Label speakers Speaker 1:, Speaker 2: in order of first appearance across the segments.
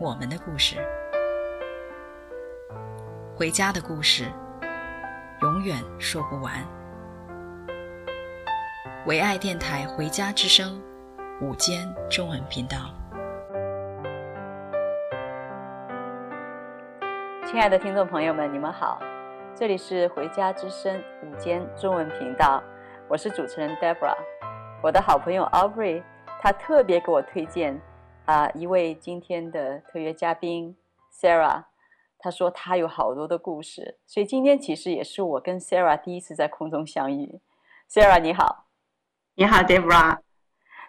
Speaker 1: 我们的故事，回家的故事，永远说不完。唯爱电台《回家之声》午间中文频道，
Speaker 2: 亲爱的听众朋友们，你们好，这里是《回家之声》午间中文频道，我是主持人 Debra，。我的好朋友 Aubrey，他特别给我推荐啊、呃、一位今天的特约嘉宾 Sarah，她说她有好多的故事，所以今天其实也是我跟 Sarah 第一次在空中相遇。Sarah 你好，
Speaker 3: 你好 Deborah，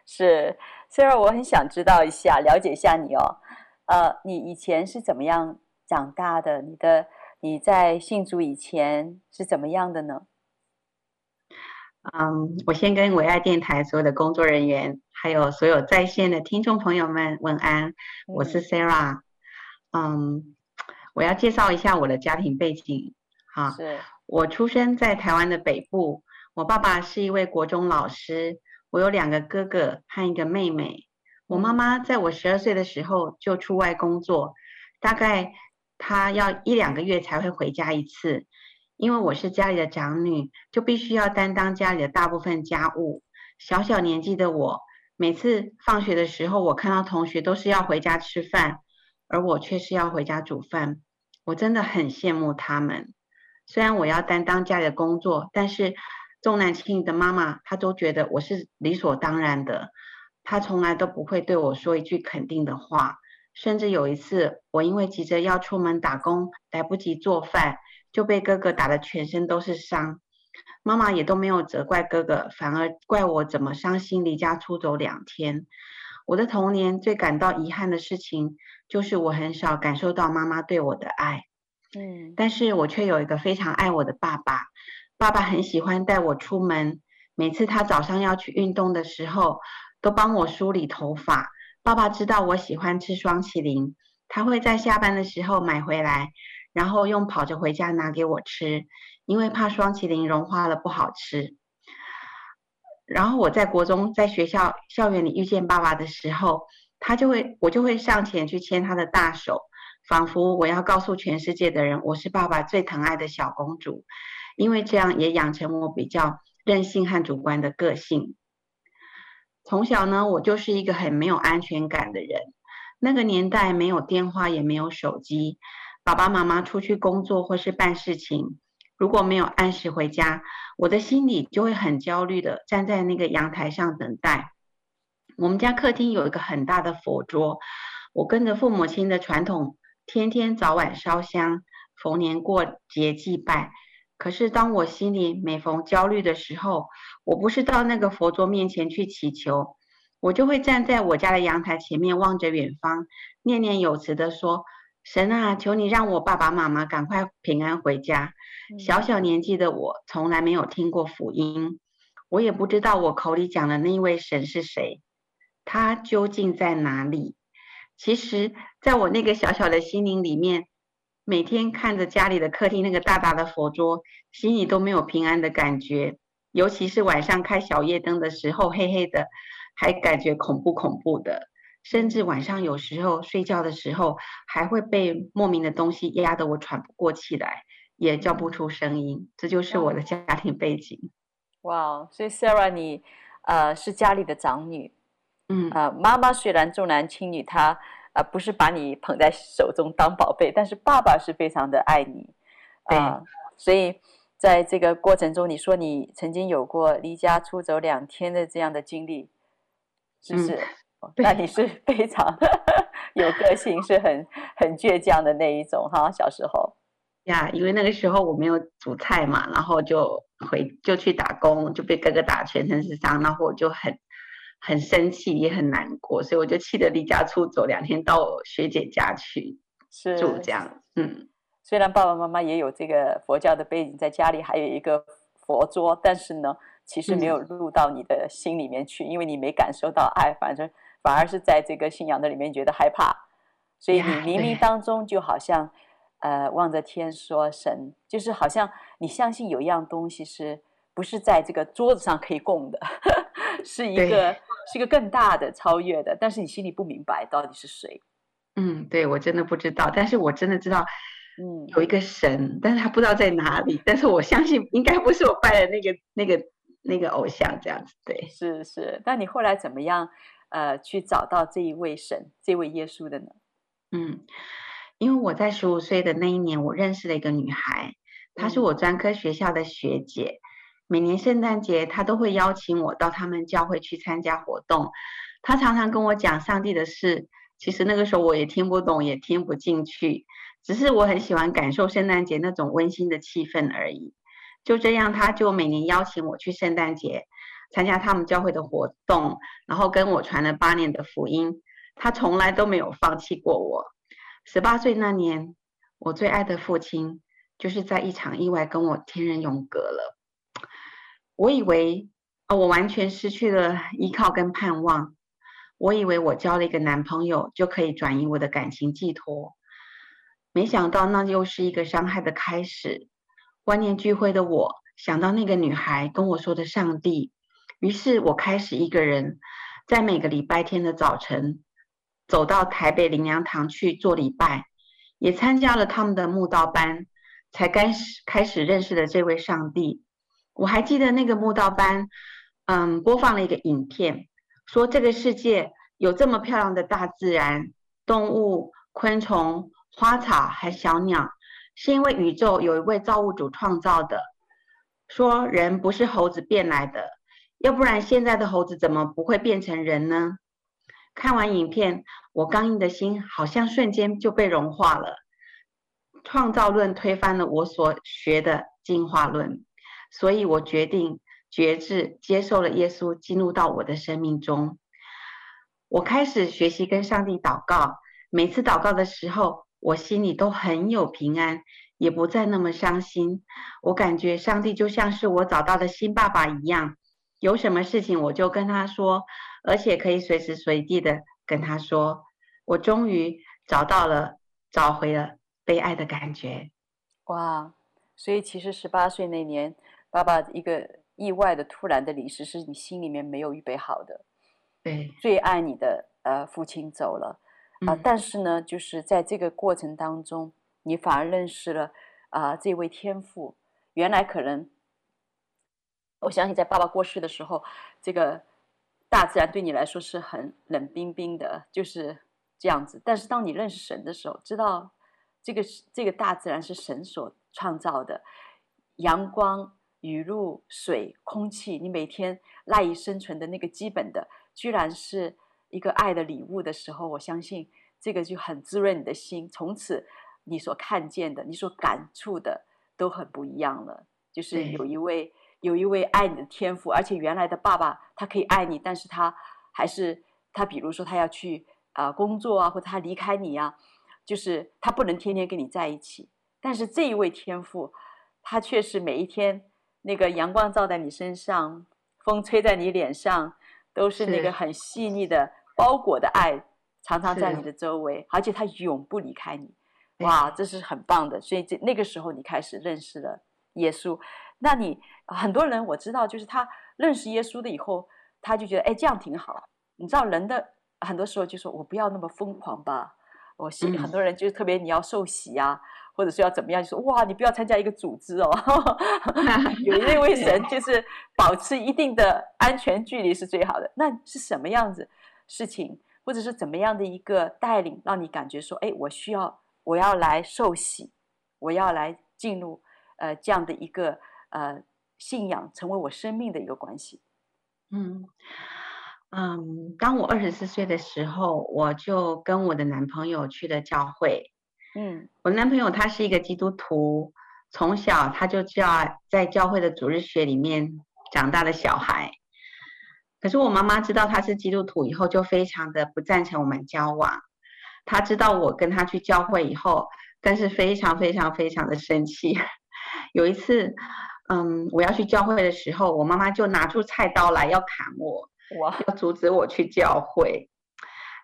Speaker 2: 是 Sarah，我很想知道一下，了解一下你哦，呃，你以前是怎么样长大的？你的你在信主以前是怎么样的呢？
Speaker 3: 嗯，um, 我先跟唯爱电台所有的工作人员，还有所有在线的听众朋友们问安。我是 Sarah。嗯，um, 我要介绍一下我的家庭背景。哈，是我出生在台湾的北部，我爸爸是一位国中老师，我有两个哥哥和一个妹妹。我妈妈在我十二岁的时候就出外工作，大概她要一两个月才会回家一次。因为我是家里的长女，就必须要担当家里的大部分家务。小小年纪的我，每次放学的时候，我看到同学都是要回家吃饭，而我却是要回家煮饭。我真的很羡慕他们。虽然我要担当家里的工作，但是重男轻女的妈妈，她都觉得我是理所当然的。她从来都不会对我说一句肯定的话。甚至有一次，我因为急着要出门打工，来不及做饭。就被哥哥打得全身都是伤，妈妈也都没有责怪哥哥，反而怪我怎么伤心离家出走两天。我的童年最感到遗憾的事情，就是我很少感受到妈妈对我的爱。嗯，但是我却有一个非常爱我的爸爸，爸爸很喜欢带我出门，每次他早上要去运动的时候，都帮我梳理头发。爸爸知道我喜欢吃双淇淋，他会在下班的时候买回来。然后用跑着回家拿给我吃，因为怕双淇淋融化了不好吃。然后我在国中在学校校园里遇见爸爸的时候，他就会我就会上前去牵他的大手，仿佛我要告诉全世界的人我是爸爸最疼爱的小公主。因为这样也养成我比较任性和主观的个性。从小呢，我就是一个很没有安全感的人。那个年代没有电话，也没有手机。爸爸妈妈出去工作或是办事情，如果没有按时回家，我的心里就会很焦虑的站在那个阳台上等待。我们家客厅有一个很大的佛桌，我跟着父母亲的传统，天天早晚烧香，逢年过节祭拜。可是当我心里每逢焦虑的时候，我不是到那个佛桌面前去祈求，我就会站在我家的阳台前面望着远方，念念有词的说。神啊，求你让我爸爸妈妈赶快平安回家。小小年纪的我，从来没有听过福音，我也不知道我口里讲的那一位神是谁，他究竟在哪里？其实，在我那个小小的心灵里面，每天看着家里的客厅那个大大的佛桌，心里都没有平安的感觉。尤其是晚上开小夜灯的时候，黑黑的，还感觉恐怖恐怖的。甚至晚上有时候睡觉的时候，还会被莫名的东西压得我喘不过气来，也叫不出声音。这就是我的家庭背景。
Speaker 2: 哇，所以 Sarah 你呃是家里的长女，嗯啊、呃，妈妈虽然重男轻女，她呃不是把你捧在手中当宝贝，但是爸爸是非常的爱你啊。呃、对所以在这个过程中，你说你曾经有过离家出走两天的这样的经历，是不是？嗯那你是非常 有个性，是很很倔强的那一种哈。小时候
Speaker 3: 呀，因为那个时候我没有煮菜嘛，然后就回就去打工，就被哥哥打全身是伤，然后我就很很生气，也很难过，所以我就气得离家出走，两天到我学姐家去住这样。嗯，
Speaker 2: 虽然爸爸妈妈也有这个佛教的背景，在家里还有一个佛桌，但是呢，其实没有入到你的心里面去，嗯、因为你没感受到爱，反正反而是在这个信仰的里面觉得害怕，所以你冥冥当中就好像。呃，望着天说神，就是好像你相信有一样东西是不是在这个桌子上可以供的，是一个是一个更大的超越的，但是你心里不明白到底是谁。
Speaker 3: 嗯，对，我真的不知道，但是我真的知道，嗯，有一个神，嗯，但是他不知道在哪里，但是我相信应该不是我拜的那个那个那个偶像这样子，对，
Speaker 2: 是是。那你后来怎么样呃去找到这一位神，这位耶稣的呢？
Speaker 3: 嗯。因为我在十五岁的那一年，我认识了一个女孩，她是我专科学校的学姐。每年圣诞节，她都会邀请我到他们教会去参加活动。她常常跟我讲上帝的事，其实那个时候我也听不懂，也听不进去，只是我很喜欢感受圣诞节那种温馨的气氛而已。就这样，她就每年邀请我去圣诞节参加他们教会的活动，然后跟我传了八年的福音。她从来都没有放弃过我。十八岁那年，我最爱的父亲就是在一场意外跟我天人永隔了。我以为，哦，我完全失去了依靠跟盼望。我以为我交了一个男朋友就可以转移我的感情寄托，没想到那又是一个伤害的开始。万念俱灰的我想到那个女孩跟我说的上帝，于是我开始一个人在每个礼拜天的早晨。走到台北灵粮堂去做礼拜，也参加了他们的慕道班，才开始开始认识了这位上帝。我还记得那个慕道班，嗯，播放了一个影片，说这个世界有这么漂亮的大自然，动物、昆虫、花草还小鸟，是因为宇宙有一位造物主创造的。说人不是猴子变来的，要不然现在的猴子怎么不会变成人呢？看完影片，我刚硬的心好像瞬间就被融化了。创造论推翻了我所学的进化论，所以我决定决志，接受了耶稣进入到我的生命中。我开始学习跟上帝祷告，每次祷告的时候，我心里都很有平安，也不再那么伤心。我感觉上帝就像是我找到的新爸爸一样，有什么事情我就跟他说。而且可以随时随地的跟他说：“我终于找到了，找回了被爱的感觉。”
Speaker 2: 哇！所以其实十八岁那年，爸爸一个意外的、突然的离世，是你心里面没有预备好的。
Speaker 3: 对，
Speaker 2: 最爱你的呃父亲走了啊、呃嗯！但是呢，就是在这个过程当中，你反而认识了啊、呃、这位天父。原来可能，我相信在爸爸过世的时候，这个。大自然对你来说是很冷冰冰的，就是这样子。但是当你认识神的时候，知道这个这个大自然是神所创造的，阳光、雨露、水、空气，你每天赖以生存的那个基本的，居然是一个爱的礼物的时候，我相信这个就很滋润你的心。从此，你所看见的、你所感触的都很不一样了。就是有一位。有一位爱你的天赋，而且原来的爸爸他可以爱你，但是他还是他，比如说他要去啊、呃、工作啊，或者他离开你啊，就是他不能天天跟你在一起。但是这一位天赋，他却是每一天那个阳光照在你身上，风吹在你脸上，都是那个很细腻的包裹的爱，常常在你的周围，而且他永不离开你。哇，这是很棒的。所以这那个时候你开始认识了耶稣。那你很多人我知道，就是他认识耶稣的以后，他就觉得哎，这样挺好。你知道人的很多时候就说，我不要那么疯狂吧。我信很多人就是特别你要受洗啊，或者是要怎么样，就说哇，你不要参加一个组织哦。有一位神就是保持一定的安全距离是最好的。那是什么样子事情，或者是怎么样的一个带领，让你感觉说，哎，我需要我要来受洗，我要来进入呃这样的一个。呃，信仰成为我生命的一个关系。
Speaker 3: 嗯嗯，当我二十四岁的时候，我就跟我的男朋友去了教会。嗯，我男朋友他是一个基督徒，从小他就叫在教会的主日学里面长大的小孩。可是我妈妈知道他是基督徒以后，就非常的不赞成我们交往。他知道我跟他去教会以后，但是非常非常非常的生气。有一次，嗯，我要去教会的时候，我妈妈就拿出菜刀来要砍我，哇，要阻止我去教会。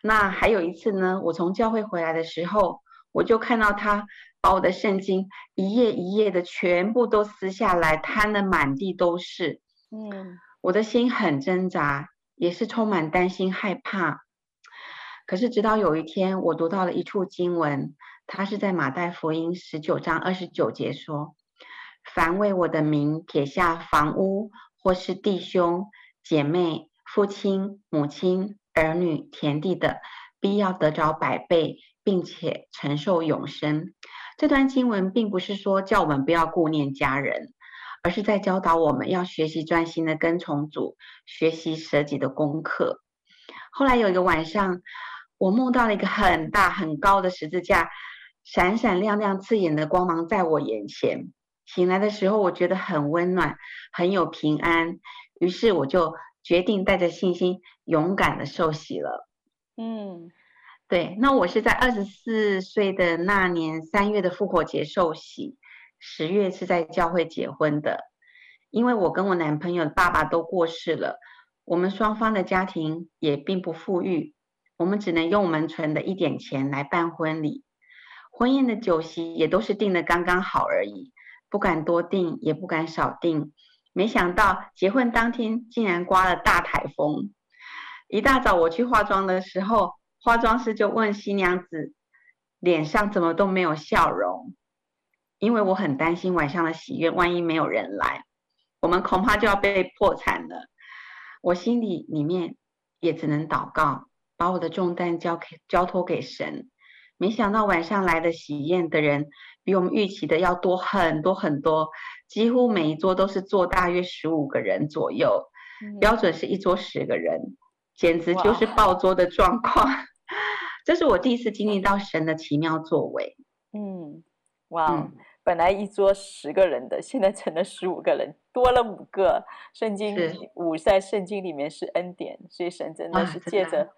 Speaker 3: 那还有一次呢，我从教会回来的时候，我就看到他把我的圣经一页一页的全部都撕下来，摊的满地都是。嗯，我的心很挣扎，也是充满担心害怕。可是直到有一天，我读到了一处经文，它是在马太福音十九章二十九节说：“凡为我的名撇下房屋，或是弟兄姐妹、父亲母亲。”儿女田地的，必要得着百倍，并且承受永生。这段经文并不是说叫我们不要顾念家人，而是在教导我们要学习专心的跟从主，学习舍己的功课。后来有一个晚上，我梦到了一个很大很高的十字架，闪闪亮亮刺眼的光芒在我眼前。醒来的时候，我觉得很温暖，很有平安。于是我就。决定带着信心，勇敢的受洗了。嗯，对。那我是在二十四岁的那年三月的复活节受洗，十月是在教会结婚的。因为我跟我男朋友的爸爸都过世了，我们双方的家庭也并不富裕，我们只能用我们存的一点钱来办婚礼。婚宴的酒席也都是订的刚刚好而已，不敢多订，也不敢少订。没想到结婚当天竟然刮了大台风。一大早我去化妆的时候，化妆师就问新娘子脸上怎么都没有笑容，因为我很担心晚上的喜宴万一没有人来，我们恐怕就要被破产了。我心里里面也只能祷告，把我的重担交给交托给神。没想到晚上来的喜宴的人比我们预期的要多很多很多。几乎每一桌都是坐大约十五个人左右，嗯、标准是一桌十个人，简直就是爆桌的状况。哇 这是我第一次经历到神的奇妙作为。
Speaker 2: 嗯，哇，嗯、本来一桌十个人的，现在成了十五个人，多了五个。圣经五在圣经里面是恩典，所以神真的是借着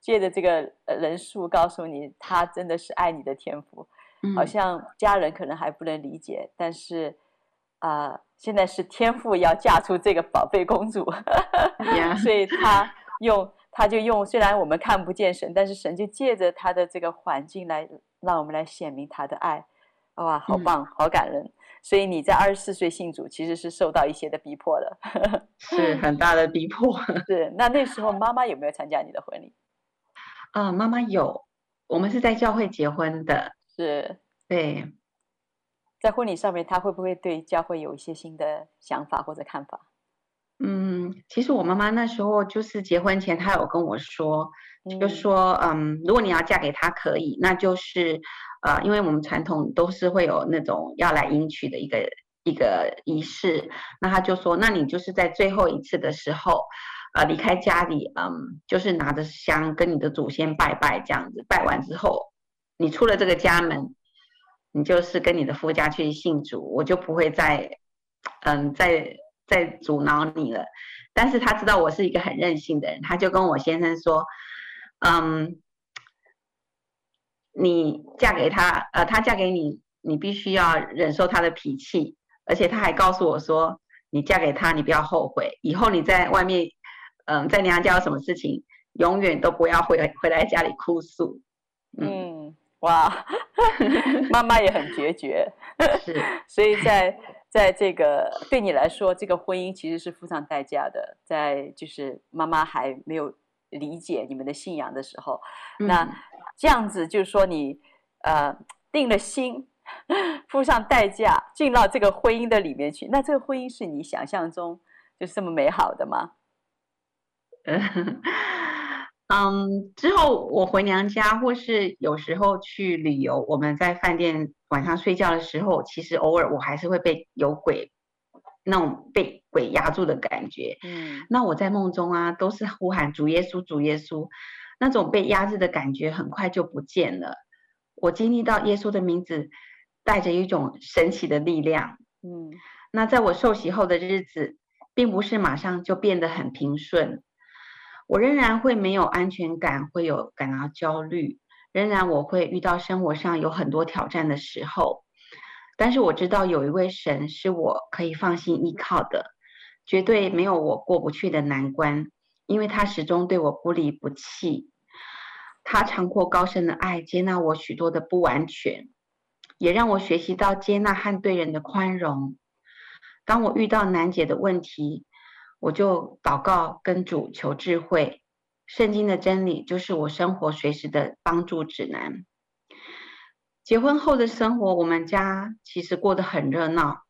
Speaker 2: 借着这个人数告诉你，他真的是爱你的天父。嗯、好像家人可能还不能理解，但是。啊、呃，现在是天父要嫁出这个宝贝公主，Yeah. 所以他用他就用，虽然我们看不见神，但是神就借着他的这个环境来让我们来显明他的爱，哇，好棒，好感人。嗯、所以你在二十四岁信主，其实是受到一些的逼迫的，
Speaker 3: 是很大的逼迫。
Speaker 2: 是，那那时候妈妈有没有参加你的婚礼？
Speaker 3: 啊、呃，妈妈有，我们是在教会结婚的，
Speaker 2: 是，
Speaker 3: 对。
Speaker 2: 在婚礼上面，他会不会对教会有一些新的想法或者看法？
Speaker 3: 嗯，其实我妈妈那时候就是结婚前，她有跟我说，嗯、就说，嗯，如果你要嫁给他，可以，那就是，呃，因为我们传统都是会有那种要来迎娶的一个一个仪式，那他就说，那你就是在最后一次的时候，呃，离开家里，嗯，就是拿着香跟你的祖先拜拜，这样子，拜完之后，你出了这个家门。你就是跟你的夫家去信主，我就不会再，嗯，再再阻挠你了。但是他知道我是一个很任性的人，他就跟我先生说，嗯，你嫁给他，呃，他嫁给你，你必须要忍受他的脾气，而且他还告诉我说，你嫁给他，你不要后悔，以后你在外面，嗯，在娘家有什么事情，永远都不要回回来家里哭诉，嗯。
Speaker 2: 哇，妈妈也很决绝，是，所以在在这个对你来说，这个婚姻其实是付上代价的。在就是妈妈还没有理解你们的信仰的时候，嗯、那这样子就是说你呃定了心，付上代价进到这个婚姻的里面去，那这个婚姻是你想象中就是这么美好的吗？
Speaker 3: 嗯，之后我回娘家，或是有时候去旅游，我们在饭店晚上睡觉的时候，其实偶尔我还是会被有鬼那种被鬼压住的感觉。嗯，那我在梦中啊，都是呼喊主耶稣，主耶稣，那种被压制的感觉很快就不见了。我经历到耶稣的名字带着一种神奇的力量。嗯，那在我受洗后的日子，并不是马上就变得很平顺。我仍然会没有安全感，会有感到焦虑，仍然我会遇到生活上有很多挑战的时候。但是我知道有一位神是我可以放心依靠的，绝对没有我过不去的难关，因为他始终对我不离不弃。他长阔高深的爱接纳我许多的不完全，也让我学习到接纳和对人的宽容。当我遇到难解的问题，我就祷告跟主求智慧。圣经的真理就是我生活随时的帮助指南。结婚后的生活，我们家其实过得很热闹。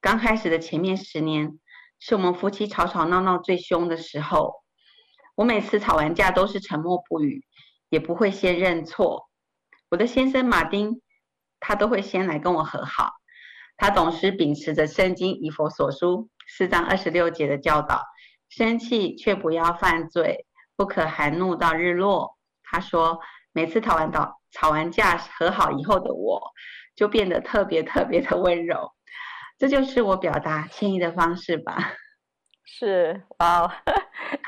Speaker 3: 刚开始的前面十年，是我们夫妻吵吵闹闹最凶的时候。我每次吵完架都是沉默不语，也不会先认错。我的先生马丁，他都会先来跟我和好。他总是秉持着圣经以佛所书四章二十六节的教导：生气却不要犯罪，不可含怒到日落。他说。每次吵完吵吵完架和好以后的我，就变得特别特别的温柔，这就是我表达歉意的方式吧。
Speaker 2: 是，哇、哦，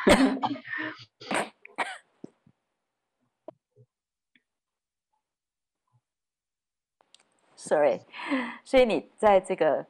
Speaker 2: Sorry，所以你在这个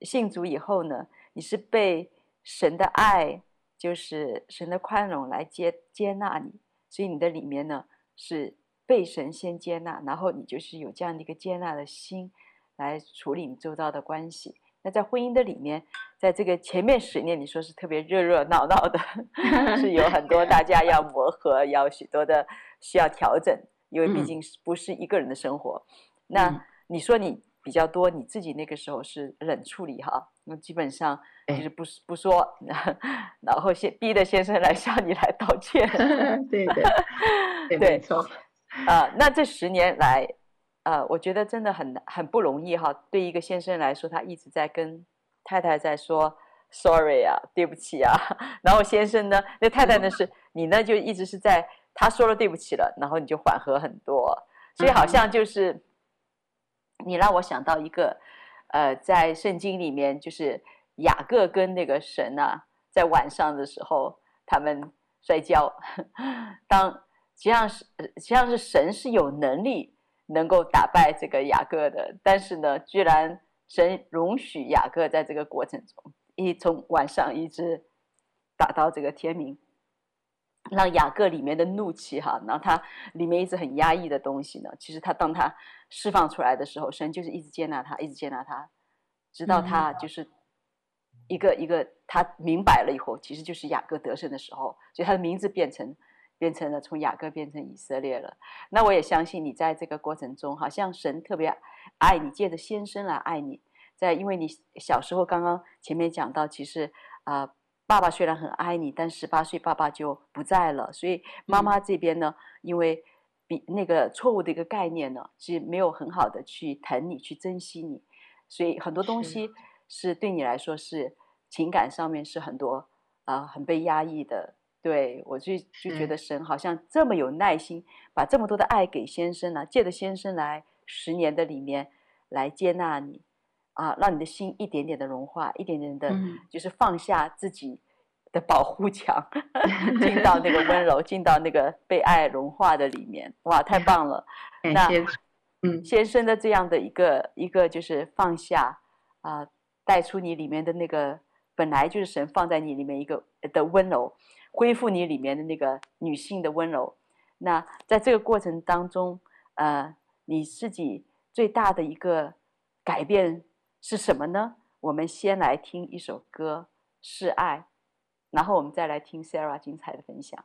Speaker 2: 信主以后呢，你是被神的爱，就是神的宽容来接接纳你，所以你的里面呢。是被神先接纳，然后你就是有这样的一个接纳的心来处理你周遭的关系。那在婚姻的里面，在这个前面十年，你说是特别热热闹闹的，是有很多大家要磨合，要许多的需要调整，因为毕竟是不是一个人的生活。那你说你比较多，你自己那个时候是冷处理哈，那基本上就是不不说，然后先逼着先生来向你来道歉，
Speaker 3: 对对。对，
Speaker 2: 没错，呃，那这十年来，呃，我觉得真的很很不容易哈。对一个先生来说，他一直在跟太太在说 “sorry” 啊，对不起啊。然后先生呢，那太太呢是，你呢就一直是在他说了对不起了，然后你就缓和很多。所以好像就是，你让我想到一个，呃，在圣经里面，就是雅各跟那个神啊，在晚上的时候他们摔跤，当。实际上是，实际上是神是有能力能够打败这个雅各的，但是呢，居然神容许雅各在这个过程中，一从晚上一直打到这个天明，让雅各里面的怒气哈，然后他里面一直很压抑的东西呢，其实他当他释放出来的时候，神就是一直接纳他，一直接纳他，直到他就是一个一个他明白了以后，其实就是雅各得胜的时候，所以他的名字变成。变成了从雅各变成以色列了，那我也相信你在这个过程中，好像神特别爱你，借着先生来爱你。在因为你小时候刚刚前面讲到，其实啊、呃，爸爸虽然很爱你，但十八岁爸爸就不在了，所以妈妈这边呢，因为比那个错误的一个概念呢，是没有很好的去疼你，去珍惜你，所以很多东西是对你来说是情感上面是很多啊、呃，很被压抑的。对，我就就觉得神好像这么有耐心，把这么多的爱给先生呢、啊，借着先生来十年的里面来接纳你，啊，让你的心一点点的融化，一点点的，就是放下自己的保护墙，进到那个温柔，进到那个被爱融化的里面。哇，太棒了！那嗯，先生的这样的一个一个就是放下啊，带出你里面的那个本来就是神放在你里面一个的温柔。恢复你里面的那个女性的温柔。那在这个过程当中，呃，你自己最大的一个改变是什么呢？我们先来听一首歌《示爱》，然后我们再来听 Sarah 精彩的分享。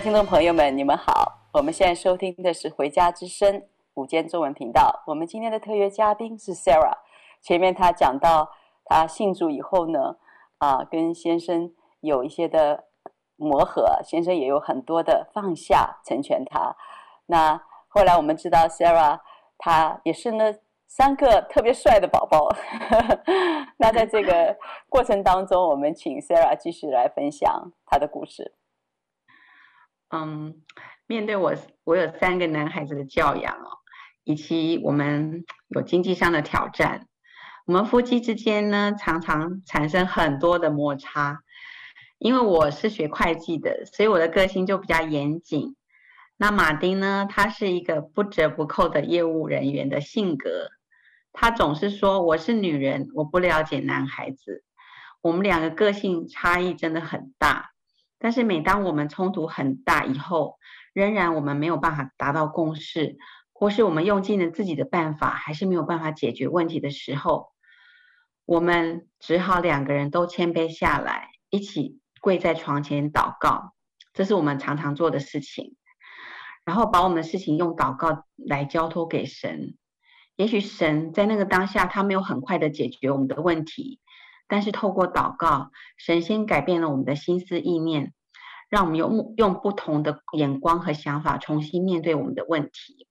Speaker 2: 听众朋友们，你们好！我们现在收听的是《回家之声》午间中文频道。我们今天的特约嘉宾是 Sarah。前面她讲到，她信主以后呢，啊，跟先生有一些的磨合，先生也有很多的放下，成全她。那后来我们知道，Sarah 她也生了三个特别帅的宝宝。那在这个过程当中，我们请 Sarah 继续来分享她的故事。
Speaker 3: 嗯，面对我，我有三个男孩子的教养哦，以及我们有经济上的挑战，我们夫妻之间呢，常常产生很多的摩擦。因为我是学会计的，所以我的个性就比较严谨。那马丁呢，他是一个不折不扣的业务人员的性格，他总是说我是女人，我不了解男孩子。我们两个个性差异真的很大。但是每当我们冲突很大以后，仍然我们没有办法达到共识，或是我们用尽了自己的办法，还是没有办法解决问题的时候，我们只好两个人都谦卑下来，一起跪在床前祷告，这是我们常常做的事情。然后把我们的事情用祷告来交托给神，也许神在那个当下，他没有很快的解决我们的问题。但是透过祷告，神先改变了我们的心思意念，让我们用用不同的眼光和想法重新面对我们的问题。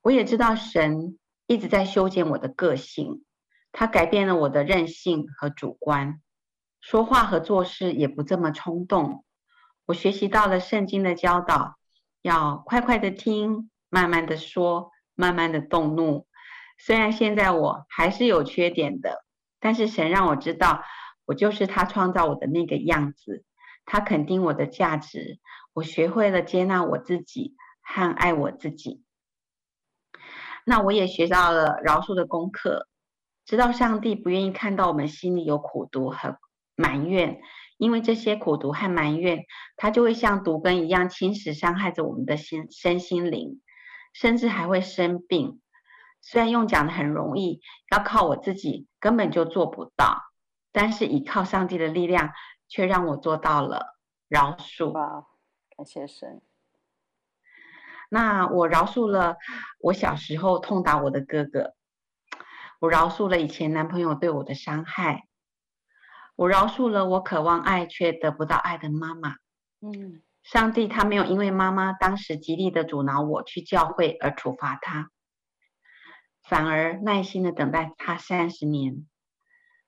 Speaker 3: 我也知道神一直在修剪我的个性，他改变了我的任性和主观，说话和做事也不这么冲动。我学习到了圣经的教导，要快快的听，慢慢的说，慢慢的动怒。虽然现在我还是有缺点的。但是神让我知道，我就是他创造我的那个样子，他肯定我的价值，我学会了接纳我自己和爱我自己。那我也学到了饶恕的功课，知道上帝不愿意看到我们心里有苦毒和埋怨，因为这些苦毒和埋怨，它就会像毒根一样侵蚀伤害着我们的心身心灵，甚至还会生病。虽然用讲的很容易，要靠我自己根本就做不到，但是依靠上帝的力量，却让我做到了饶恕。
Speaker 2: 哇，感谢神！
Speaker 3: 那我饶恕了我小时候痛打我的哥哥，我饶恕了以前男朋友对我的伤害，我饶恕了我渴望爱却得不到爱的妈妈。
Speaker 2: 嗯，
Speaker 3: 上帝他没有因为妈妈当时极力的阻挠我去教会而处罚她。反而耐心的等待他三十年，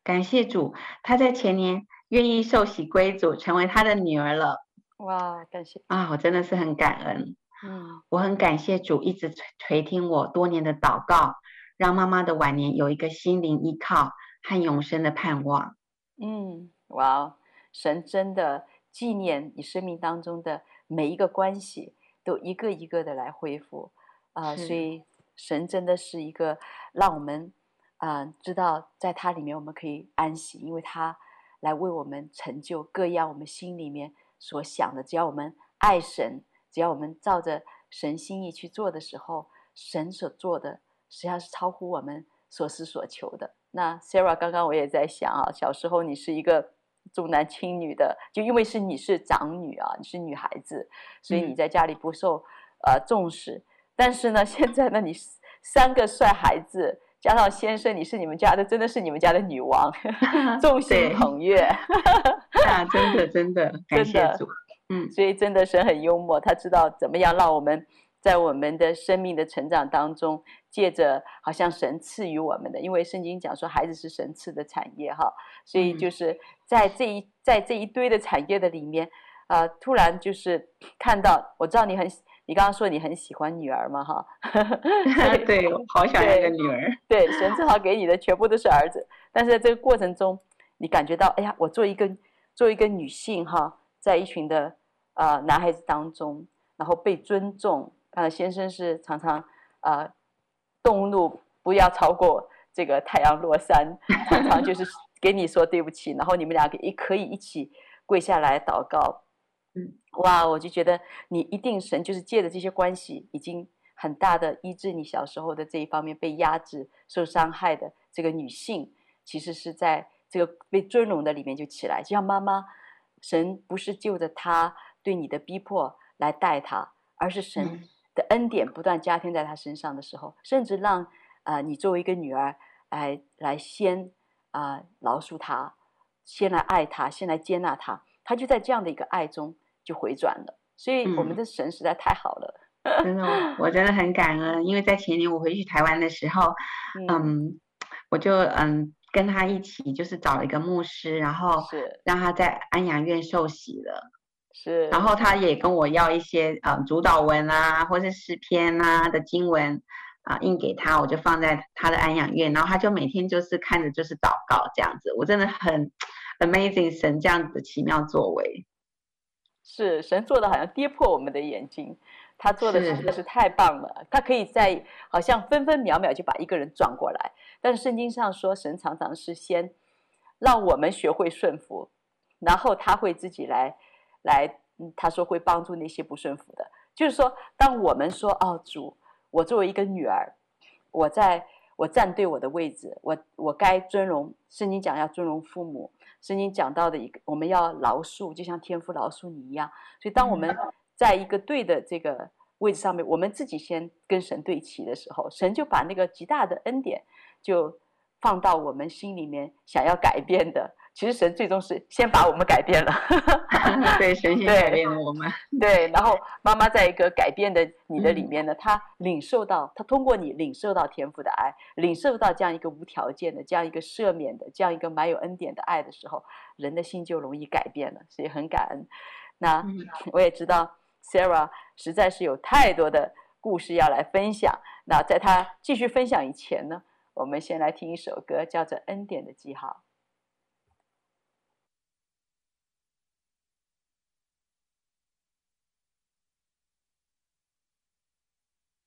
Speaker 3: 感谢主，他在前年愿意受洗归主，成为他的女儿了。
Speaker 2: 哇，感谢
Speaker 3: 啊！我真的是很感恩。嗯，我很感谢主一直垂垂听我多年的祷告，让妈妈的晚年有一个心灵依靠和永生的盼望。
Speaker 2: 嗯，哇，神真的纪念你生命当中的每一个关系，都一个一个的来恢复啊、呃，所以神真的是一个让我们啊、呃、知道在他里面我们可以安息，因为他来为我们成就各样我们心里面所想的，只要我们爱神。只要我们照着神心意去做的时候，神所做的实际上是超乎我们所思所求的。那 Sarah 刚刚我也在想啊，小时候你是一个重男轻女的，就因为是你是长女啊，你是女孩子，所以你在家里不受、嗯、呃重视。但是呢，现在呢，你三个帅孩子加上先生，你是你们家的，真的是你们家的女王，众星捧月。
Speaker 3: 啊，真的真的，感谢主。
Speaker 2: 嗯，所以真的神很幽默，他知道怎么样让我们在我们的生命的成长当中，借着好像神赐予我们的，因为圣经讲说孩子是神赐的产业哈，所以就是在这一在这一堆的产业的里面，呃，突然就是看到，我知道你很，你刚刚说你很喜欢女儿嘛哈，
Speaker 3: 对，我 好想要一个女儿，
Speaker 2: 对，对，神正好给你的全部都是儿子，但是在这个过程中，你感觉到，哎呀，我做一个做一个女性哈，在一群的。呃，男孩子当中，然后被尊重。呃，先生是常常呃动怒，不要超过这个太阳落山，常常就是 给你说对不起。然后你们两个也可以一起跪下来祷告。嗯，哇，我就觉得你一定神就是借着这些关系，已经很大的医治你小时候的这一方面被压制、受伤害的这个女性，其实是在这个被尊荣的里面就起来。就像妈妈，神不是就着她。对你的逼迫来带他，而是神的恩典不断加添在他身上的时候，嗯、甚至让啊、呃、你作为一个女儿来来先啊、呃、饶恕他，先来爱他，先来接纳他，他就在这样的一个爱中就回转了。所以我们的神实在太好了，
Speaker 3: 嗯、真的，我真的很感恩，因为在前年我回去台湾的时候，嗯，嗯我就嗯跟他一起就是找了一个牧师，然后让他在安养院受洗了。
Speaker 2: 是，
Speaker 3: 然后他也跟我要一些呃主导文啊，或是诗篇啊的经文啊、呃、印给他，我就放在他的安养院，然后他就每天就是看着就是祷告这样子，我真的很 amazing 神这样子的奇妙作为，
Speaker 2: 是神做的好像跌破我们的眼睛，他做的实在是太棒了，他可以在好像分分秒秒就把一个人转过来，但是圣经上说神常常是先让我们学会顺服，然后他会自己来。来，他说会帮助那些不顺服的，就是说，当我们说哦，主，我作为一个女儿，我在我站对我的位置，我我该尊荣。圣经讲要尊荣父母，圣经讲到的一个，我们要饶恕，就像天父饶恕你一样。所以，当我们在一个对的这个位置上面，我们自己先跟神对齐的时候，神就把那个极大的恩典就放到我们心里面，想要改变的。其实神最终是先把我们改变了
Speaker 3: 对，神先改变了我们，
Speaker 2: 对，然后妈妈在一个改变的你的里面呢，她、嗯、领受到，她通过你领受到天父的爱，领受到这样一个无条件的、这样一个赦免的、这样一个满有恩典的爱的时候，人的心就容易改变了，所以很感恩。那我也知道 Sarah 实在是有太多的故事要来分享。那在她继续分享以前呢，我们先来听一首歌，叫做《恩典的记号》。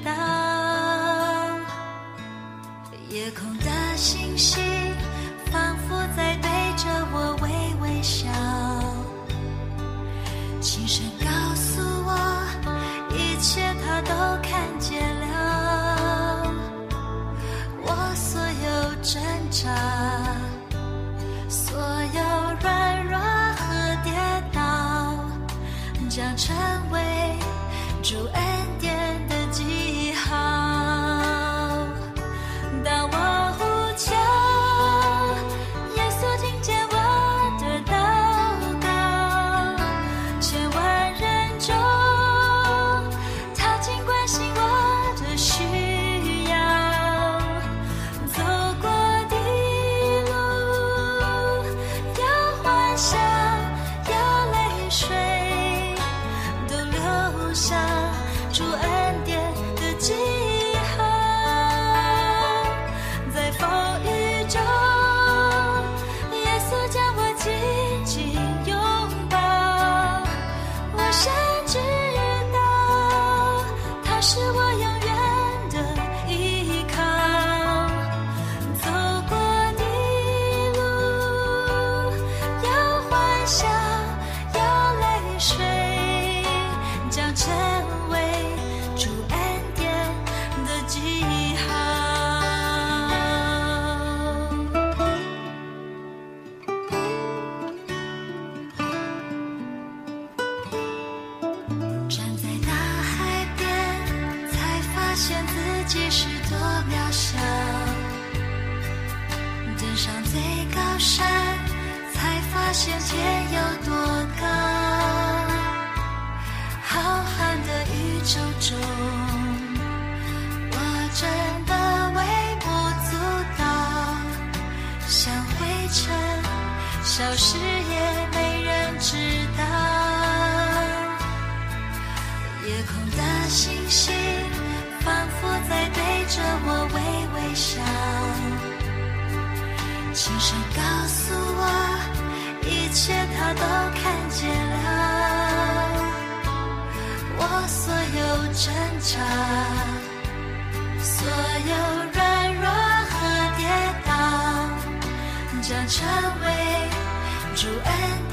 Speaker 4: 道。夜空的星星，仿佛在对着我微微笑，轻声告诉我，一切他都看见了。我所有挣扎，所有软弱和跌倒，将成为主恩手中，我真的微不足道，像灰尘，消失也没人知道。夜空的星星，仿佛在对着我微微笑。轻声告诉我，一切他都看见挣扎，所有软弱和跌倒，将成为主恩。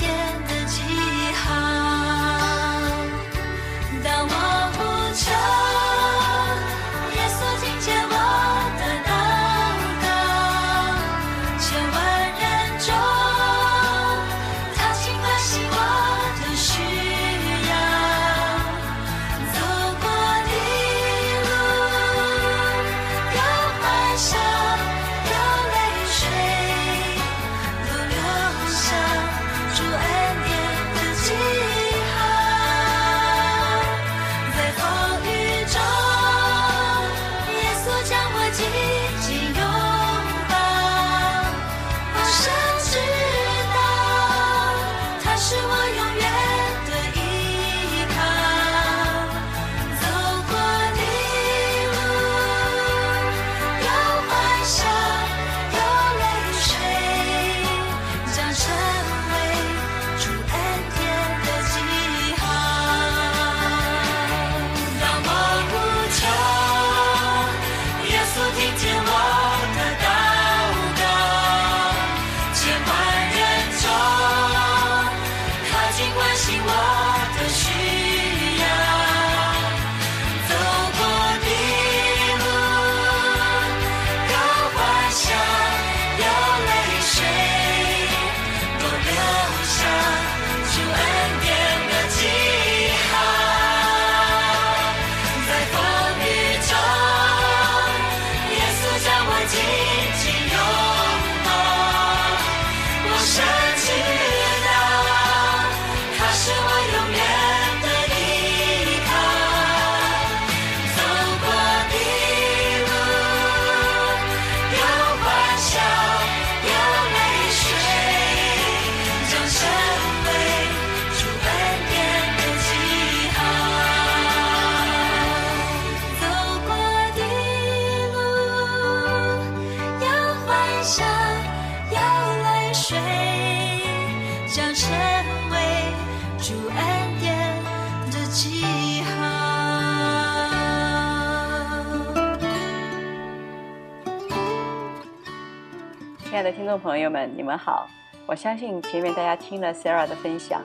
Speaker 2: 众朋友们，你们好！我相信前面大家听了 Sarah 的分享，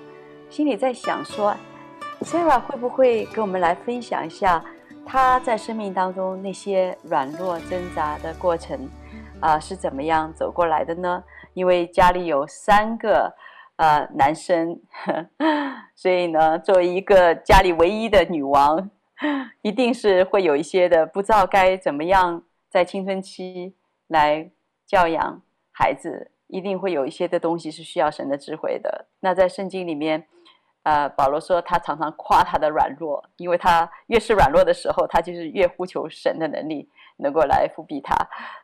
Speaker 2: 心里在想说，Sarah 会不会跟我们来分享一下她在生命当中那些软弱挣扎的过程啊、是怎么样走过来的呢？因为家里有三个呃男生，所以呢，作为一个家里唯一的女王，一定是会有一些的不知道该怎么样在青春期来教养。孩子一定会有一些的东西是需要神的智慧的。那在圣经里面，呃，保罗说他常常夸他的软弱，因为他越是软弱的时候，他就是越呼求神的能力能够来覆庇他。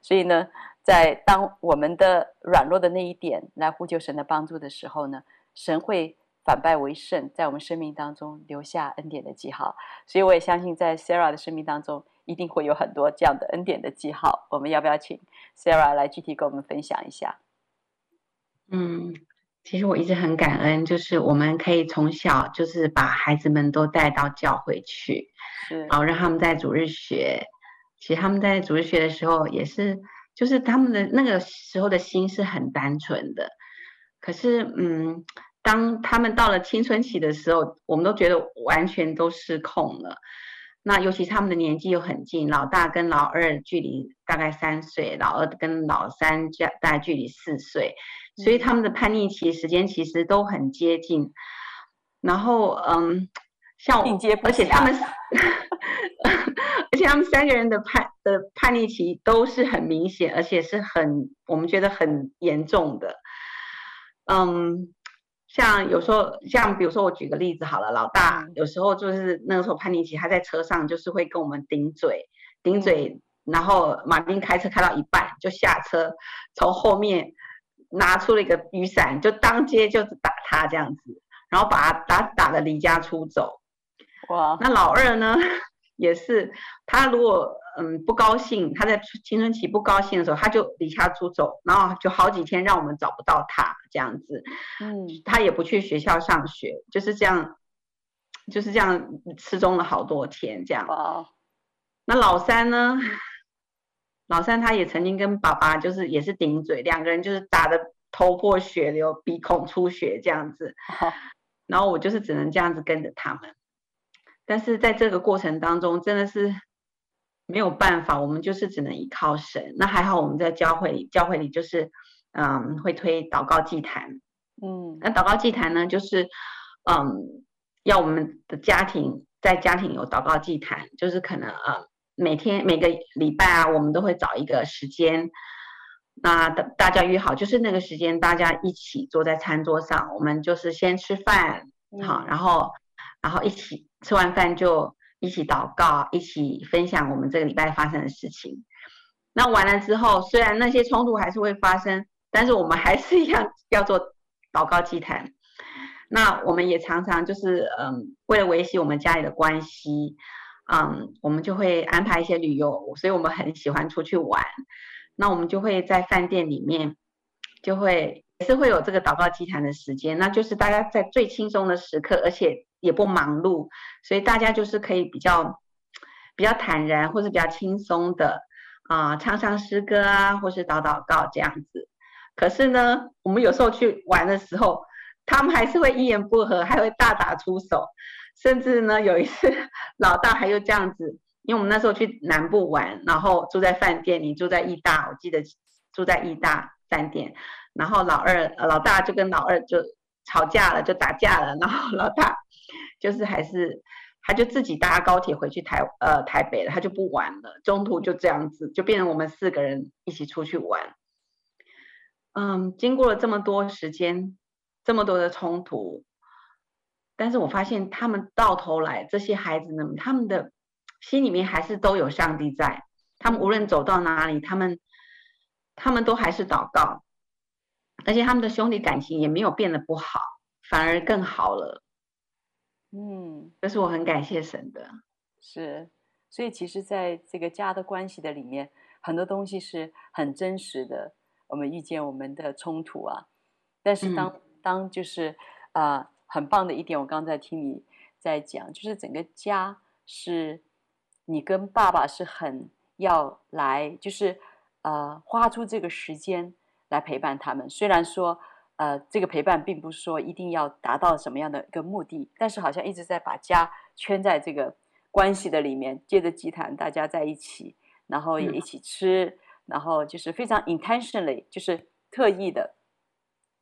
Speaker 2: 所以呢，在当我们的软弱的那一点来呼求神的帮助的时候呢，神会反败为胜，在我们生命当中留下恩典的记号。所以我也相信，在 Sarah 的生命当中。一定会有很多这样的恩典的记号，我们要不要请 Sarah 来具体跟我们分享一下？
Speaker 3: 嗯，其实我一直很感恩，就是我们可以从小就是把孩子们都带到教会去，是，然后让他们在主日学。其实他们在主日学的时候，也是就是他们的那个时候的心是很单纯的。可是，嗯，当他们到了青春期的时候，我们都觉得完全都失控了。那尤其他们的年纪又很近，老大跟老二距离大概三岁，老二跟老三加大概距离四岁，所以他们的叛逆期时间其实都很接近。然后，嗯，像我，而且他们，而且他们三个人的叛的叛逆期都是很明显，而且是很我们觉得很严重的。嗯，像有时候，像比如说我举个例子好了，老大有时候就是那个时候叛逆期，他在车上就是会跟我们顶嘴，顶嘴，然后马丁开车开到一半就下车，从后面拿出了一个雨伞，就当街就打他这样子，然后把他打打的离家出走。哇，那老二呢，也是他如果。嗯，不高兴，他在青春期不高兴的时候，他就离家出走，然后就好几天让我们找不到他这样子。嗯，他也不去学校上学，就是这样，就是这样失踪了好多天这样。哦，那老三呢？老三他也曾经跟爸爸就是也是顶嘴，两个人就是打得头破血流、鼻孔出血这样子。然后我就是只能这样子跟着他们，但是在这个过程当中，真的是。没有办法，我们就是只能依靠神。那还好，我们在教会里，教会里就是，嗯，会推祷告祭坛。嗯，那祷告祭坛呢，就是，嗯，要我们的家庭在家庭有祷告祭坛，就是可能呃，每天每个礼拜啊，我们都会找一个时间，那大大家约好，就是那个时间，大家一起坐在餐桌上，我们就是先吃饭，嗯、好，然后然后一起吃完饭就。一起祷告，一起分享我们这个礼拜发生的事情。那完了之后，虽然那些冲突还是会发生，但是我们还是一样要做祷告祭坛。那我们也常常就是，嗯，为了维系我们家里的关系，嗯，我们就会安排一些旅游，所以我们很喜欢出去玩。那我们就会在饭店里面，就会也是会有这个祷告祭坛的时间，那就是大家在最轻松的时刻，而且。也不忙碌，所以大家就是可以比较比较坦然，或是比较轻松的啊、唱唱诗歌啊，或是祷祷告这样子。可是呢，我们有时候去玩的时候，他们还是会一言不合，还会大打出手。甚至呢，有一次老大还有这样子，因为我们那时候去南部玩，然后住在饭店里，住在义大，我记得住在义大饭店，然后老二老大就跟老二就吵架了，就打架了，然后老大。就是还是，他就自己搭高铁回去台呃台北了，他就不玩了，中途就这样子，就变成我们四个人一起出去玩。嗯，经过了这么多时间，这么多的冲突，但是我发现他们到头来，这些孩子们，他们的心里面还是都有上帝在，他们无论走到哪里，他们他们都还是祷告，而且他们的兄弟感情也没有变得不好，反而更好了。嗯，这是我很感谢神的，
Speaker 2: 是，所以其实在这个家的关系的里面，很多东西是很真实的。我们遇见我们的冲突啊，但是当、嗯、当就是啊、呃，很棒的一点，我刚才听你在讲，就是整个家是你跟爸爸是很要来，就是呃，花出这个时间来陪伴他们，虽然说。呃，这个陪伴并不是说一定要达到什么样的一个目的，但是好像一直在把家圈在这个关系的里面，借着祭坛大家在一起，然后也一起吃，嗯、然后就是非常 intentionally，就是特意的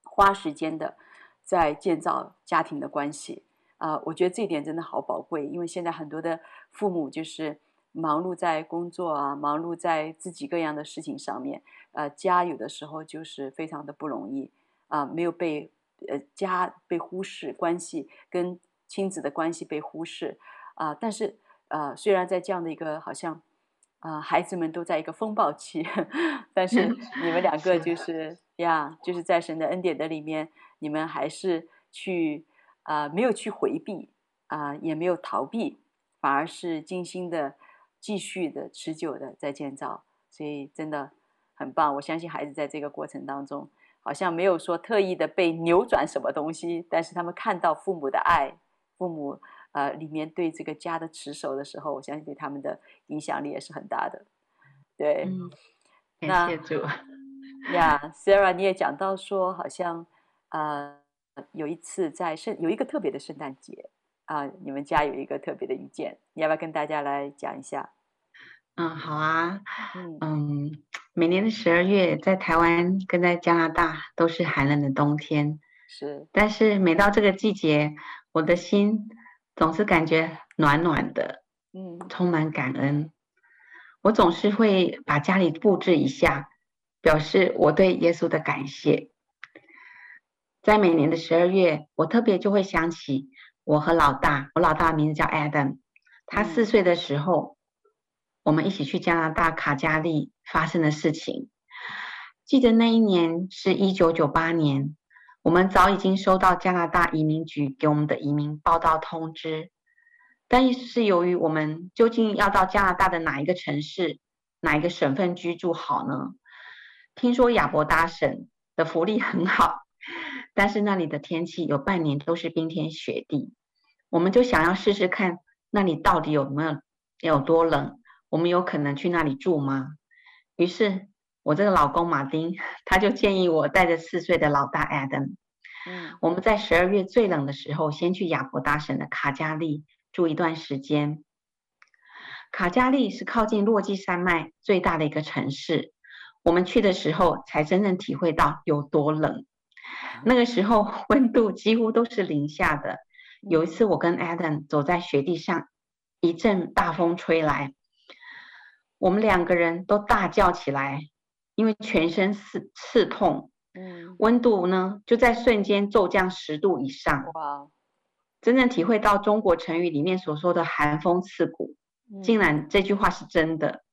Speaker 2: 花时间的在建造家庭的关系啊、呃，我觉得这一点真的好宝贵，因为现在很多的父母就是忙碌在工作啊，忙碌在自己各样的事情上面，呃，家有的时候就是非常的不容易。啊，没有被呃家被忽视，关系跟亲子的关系被忽视啊。但是呃，虽然在这样的一个好像啊，孩子们都在一个风暴期，但是 你们两个就是呀，就是在神的恩典的里面，你们还是去啊，没有去回避啊，也没有逃避，反而是精心的继续的持久的在建造，所以真的很棒。我相信孩子在这个过程当中。好像没有说特意的被扭转什么东西，但是他们看到父母的爱，父母呃里面对这个家的持守的时候，我相信对他们的影响力也是很大的。对，
Speaker 3: 嗯、那谢谢主
Speaker 2: 呀，yeah，Sarah，你也讲到说，好像呃有一次在圣有一个特别的圣诞节啊，呃，你们家有一个特别的遇见，你要不要跟大家来讲一下？
Speaker 3: 嗯，好啊，嗯。嗯每年的十二月，在台湾跟在加拿大都是寒冷的冬天。
Speaker 2: 是，
Speaker 3: 但是每到这个季节，我的心总是感觉暖暖的，嗯，充满感恩。我总是会把家里布置一下，表示我对耶稣的感谢。在每年的十二月，我特别就会想起我和老大，我老大名字叫 Adam，他四岁的时候，我们一起去加拿大卡加利发生的事情。记得那一年是一九九八年，我们早已经收到加拿大移民局给我们的移民报到通知，但意思是由于我们究竟要到加拿大的哪一个城市、哪一个省份居住好呢？听说亚伯达省的福利很好。但是那里的天气有半年都是冰天雪地，我们就想要试试看那里到底有没有有多冷，我们有可能去那里住吗？于是我这个老公马丁他就建议我带着四岁的老大 Adam，嗯，我们在十二月最冷的时候先去亚伯大省的卡加利住一段时间。卡加利是靠近落基山脉最大的一个城市，我们去的时候才真正体会到有多冷。那个时候 温度几乎都是零下的。有一次我跟 Adam 走在雪地上，一阵大风吹来，我们两个人都大叫起来，因为全身刺刺痛。嗯，温度呢就在瞬间骤降十度以上。哇！真正体会到中国成语里面所说的“寒风刺骨”，竟然这句话是真的。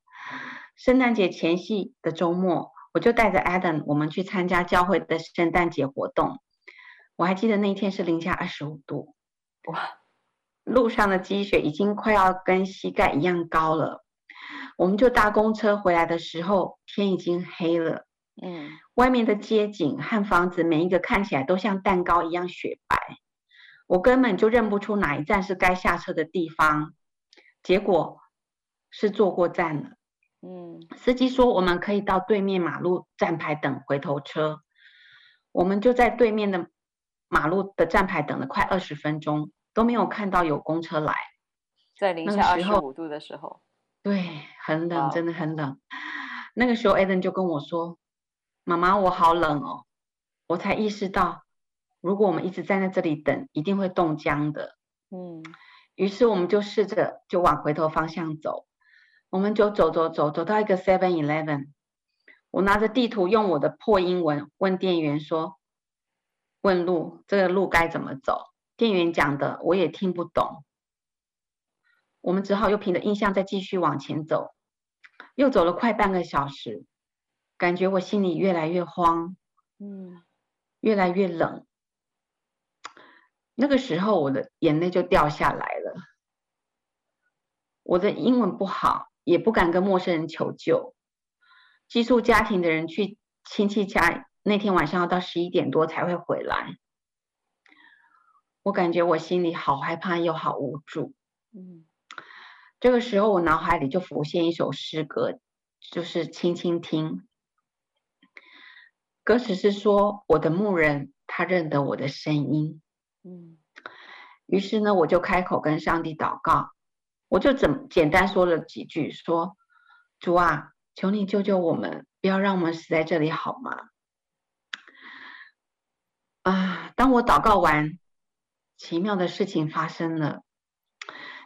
Speaker 3: 圣诞节前夕的周末。我就带着 Adam，我们去参加教会的圣诞节活动。我还记得那一天是零下二十五度，哇！路上的积雪已经快要跟膝盖一样高了。我们就搭公车回来的时候，天已经黑了。嗯，外面的街景和房子每一个看起来都像蛋糕一样雪白，我根本就认不出哪一站是该下车的地方。结果是坐过站了。嗯，司机说我们可以到对面马路站牌等回头车，我们就在对面的马路的站牌等了快二十分钟，都没有看到有公车来。
Speaker 2: 在零下二十五度的时候，
Speaker 3: 对，很冷，真的很冷。那个时候，Eden 就跟我说：“妈妈，我好冷哦。”我才意识到，如果我们一直站在这里等，一定会冻僵的。嗯，于是我们就试着就往回头方向走。我们就走走走走到一个 Seven Eleven，我拿着地图用我的破英文问店员说：“问路，这个路该怎么走？”店员讲的我也听不懂，我们只好又凭着印象再继续往前走，又走了快半个小时，感觉我心里越来越慌，嗯，越来越冷。那个时候我的眼泪就掉下来了，我的英文不好。也不敢跟陌生人求救，寄宿家庭的人去亲戚家，那天晚上要到十一点多才会回来。我感觉我心里好害怕又好无助。嗯，这个时候我脑海里就浮现一首诗歌，就是轻轻听。歌词是说，我的牧人他认得我的声音。嗯，于是呢，我就开口跟上帝祷告。我就怎简单说了几句，说：“主啊，求你救救我们，不要让我们死在这里，好吗？”啊！当我祷告完，奇妙的事情发生了，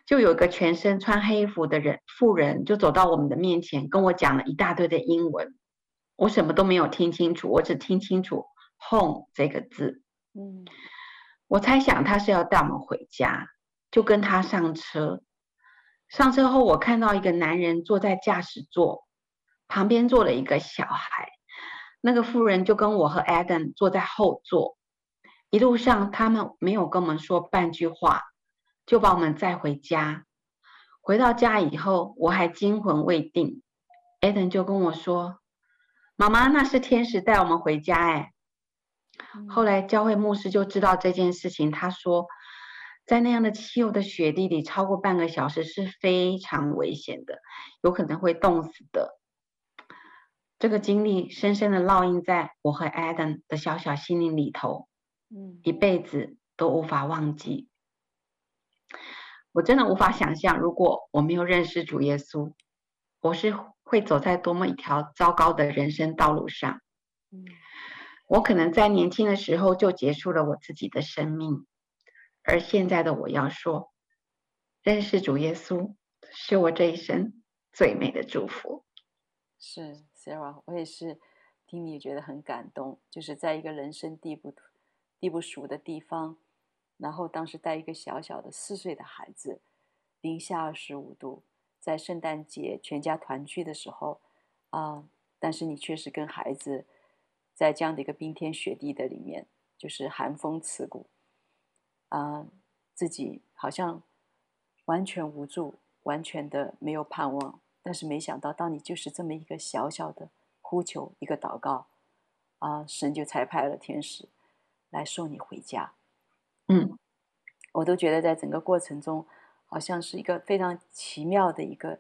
Speaker 3: 就有一个全身穿黑衣服的人妇人就走到我们的面前，跟我讲了一大堆的英文，我什么都没有听清楚，我只听清楚 “home” 这个字。嗯，我猜想他是要带我们回家，就跟他上车。上车后，我看到一个男人坐在驾驶座，旁边坐了一个小孩。那个妇人就跟我和 Adam 坐在后座。一路上，他们没有跟我们说半句话，就把我们载回家。回到家以后，我还惊魂未定。Adam 就跟我说：“妈妈，那是天使带我们回家。”哎，后来教会牧师就知道这件事情，他说。在那样的气候的雪地里，超过半个小时是非常危险的，有可能会冻死的。这个经历深深的烙印在我和 Adam 的小小心灵里头，嗯，一辈子都无法忘记。我真的无法想象，如果我没有认识主耶稣，我是会走在多么一条糟糕的人生道路上。嗯，我可能在年轻的时候就结束了我自己的生命。而现在的我要说，认识主耶稣是我这一生最美的祝福。
Speaker 2: 是 Sarah，我也是听你觉得很感动，就是在一个人生地不地不熟的地方，然后当时带一个小小的四岁的孩子，零下二十五度，在圣诞节全家团聚的时候啊，但是你却是跟孩子在这样的一个冰天雪地的里面，就是寒风刺骨啊，自己好像完全无助，完全的没有盼望。但是没想到，当你就是这么一个小小的呼求，一个祷告啊，神就差派了天使。来送你回家，
Speaker 3: 嗯，
Speaker 2: 我都觉得在整个过程中，好像是一个非常奇妙的一个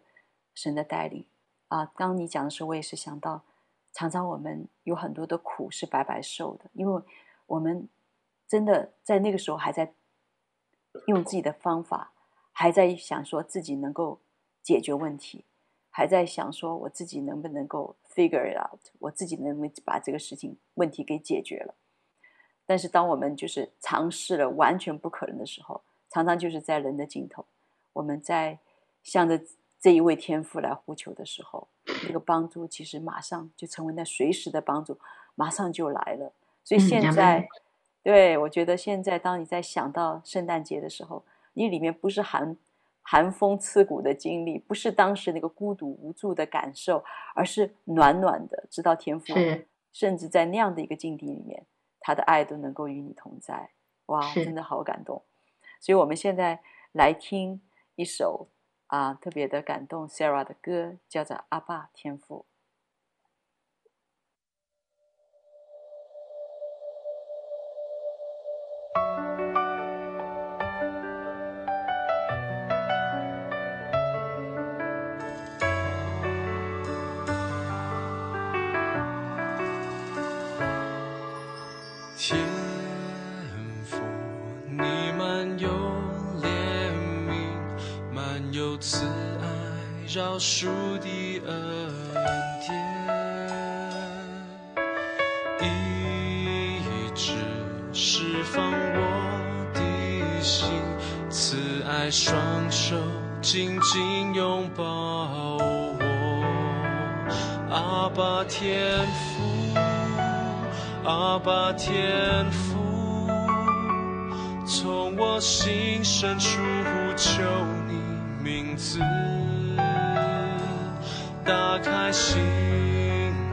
Speaker 2: 神的带领啊。当你讲的时候，我也是想到，常常我们有很多的苦是白白受的，因为我们真的在那个时候还在用自己的方法，还在想说自己能够解决问题，还在想说我自己能不能够 figure it out，我自己能不能把这个事情问题给解决了。但是，当我们就是尝试了完全不可能的时候，常常就是在人的尽头，我们在向着这一位天父来呼求的时候，那个帮助其实马上就成为那随时的帮助，马上就来了。所以现在，嗯、对，我觉得现在，当你在想到圣诞节的时候，你里面不是寒寒风刺骨的经历，不是当时那个孤独无助的感受，而是暖暖的，知道天父，甚至在那样的一个境地里面。他的爱都能够与你同在，哇，真的好感动。所以，我们现在来听一首啊特别的感动 Sarah 的歌，叫做《阿爸天父》。
Speaker 5: 饶恕的恩典，一直释放我的心，慈爱双手紧紧拥抱我，阿爸天父，阿爸天父，从我心深处呼求你名字。打开心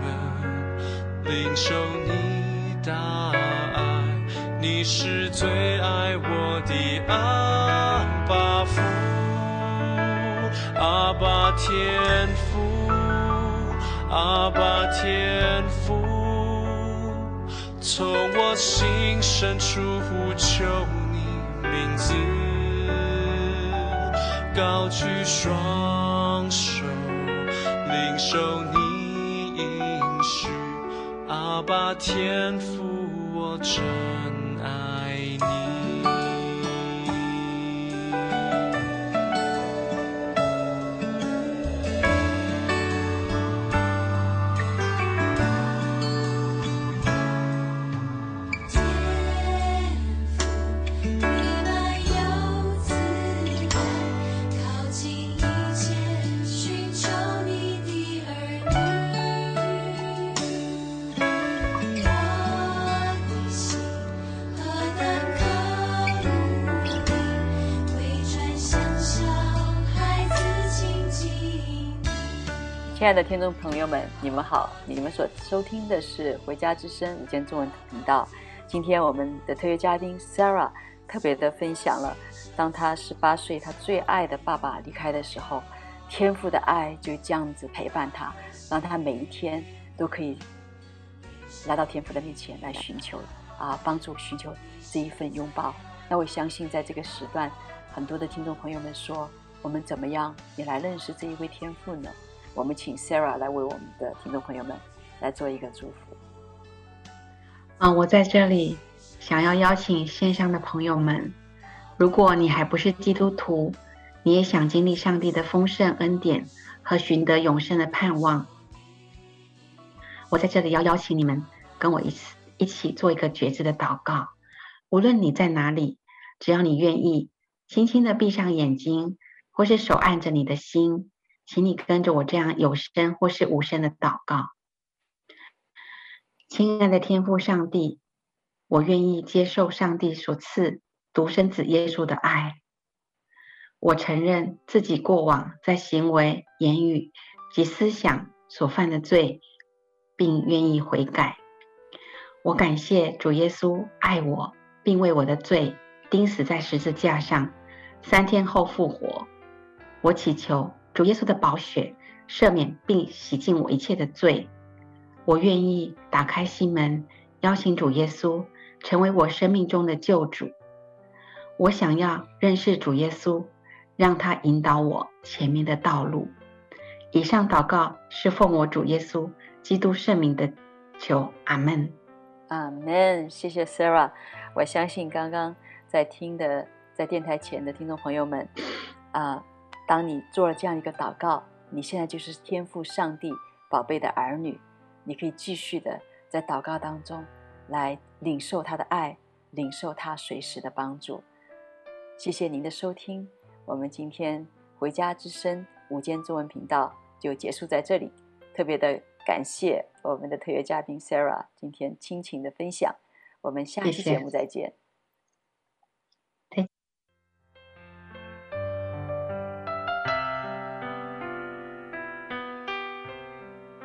Speaker 5: 门，领受你大爱，你是最爱我的阿爸父，阿爸天父，阿爸天父，从我心深处呼求你名字，高举双。领受你应许，阿爸天父，我真爱你。
Speaker 2: 亲爱的听众朋友们，你们好！你们所收听的是《回家之声》午间中文频道。今天我们的特约嘉宾 Sarah 特别的分享了，当她十八岁，她最爱的爸爸离开的时候，天父的爱就这样子陪伴他，让他每一天都可以来到天父的面前来寻求啊帮助，寻求这一份拥抱。那我相信，在这个时段，很多的听众朋友们说，我们怎么样也来认识这一位天父呢？我们请 Sarah 来为我们的听众朋友们来做一个祝福。
Speaker 3: 啊，我在这里想要邀请线上的朋友们，如果你还不是基督徒，你也想经历上帝的丰盛恩典和寻得永生的盼望，我在这里要邀请你们跟我一起一起做一个决志的祷告。无论你在哪里，只要你愿意，轻轻的闭上眼睛，或是手按着你的心。请你跟着我这样有声或是无声的祷告。亲爱的天父上帝，我愿意接受上帝所赐独生子耶稣的爱。我承认自己过往在行为、言语及思想所犯的罪，并愿意悔改。我感谢主耶稣爱我，并为我的罪钉死在十字架上，三天后复活。我祈求主耶稣的宝血赦免并洗净我一切的罪。我愿意打开心门，邀请主耶稣成为我生命中的救主。我想要认识主耶稣。让他引导我前面的道路。以上祷告是奉我主耶稣基督圣名的求，阿门。
Speaker 2: 阿门。谢谢 Sarah。我相信刚刚在听的，在电台前的听众朋友们，啊，当你做了这样一个祷告，你现在就是天赋上帝宝贝的儿女，你可以继续的在祷告当中来领受他的爱，领受他随时的帮助。谢谢您的收听。我们今天回家之声午间中文频道就结束在这里，特别的感谢我们的特约嘉宾 Sarah 今天亲情的分享，我们下期节目再
Speaker 3: 见。谢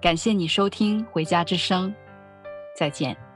Speaker 1: 感谢你收听《回家之声》，再见。